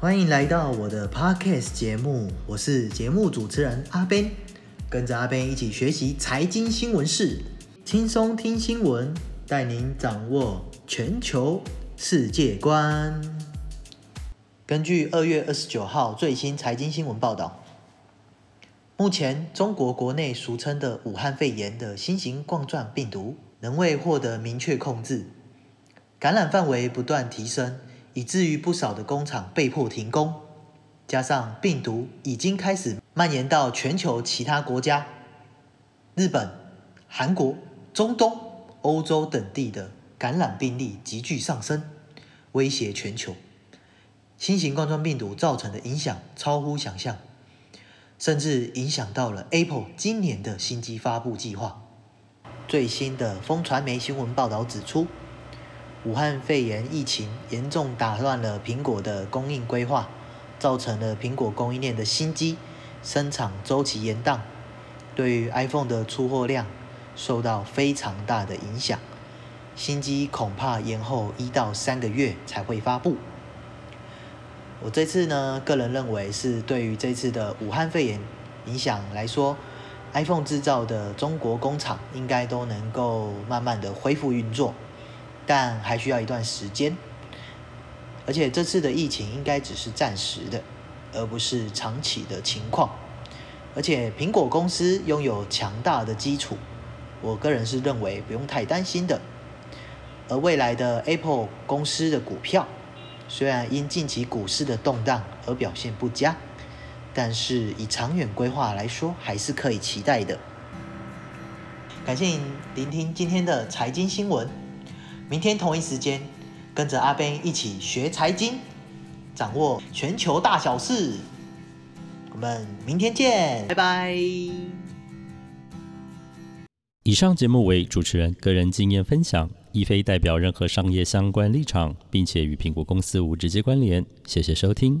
欢迎来到我的 Podcast 节目，我是节目主持人阿 Ben，跟着阿 Ben 一起学习财经新闻事，轻松听新闻，带您掌握全球世界观。根据二月二十九号最新财经新闻报道，目前中国国内俗称的武汉肺炎的新型冠状病毒仍未获得明确控制，感染范围不断提升。以至于不少的工厂被迫停工，加上病毒已经开始蔓延到全球其他国家，日本、韩国、中东、欧洲等地的感染病例急剧上升，威胁全球。新型冠状病毒造成的影响超乎想象，甚至影响到了 Apple 今年的新机发布计划。最新的风传媒新闻报道指出，武汉肺炎疫情严重打乱了苹果的供应规划，造成了苹果供应链的新机生产周期延宕，对于 iPhone 的出货量受到非常大的影响。新机恐怕延后一到三个月才会发布。我这次呢，个人认为是对于这次的武汉肺炎影响来说，iPhone 制造的中国工厂应该都能够慢慢的恢复运作。但还需要一段时间，而且这次的疫情应该只是暂时的，而不是长期的情况。而且苹果公司拥有强大的基础，我个人是认为不用太担心的。而未来的 Apple 公司的股票，虽然因近期股市的动荡而表现不佳，但是以长远规划来说，还是可以期待的。感谢您聆听今天的财经新闻。明天同一时间，跟着阿 Ben 一起学财经，掌握全球大小事。我们明天见，拜拜。以上节目为主持人个人经验分享，亦非代表任何商业相关立场，并且与苹果公司无直接关联。谢谢收听。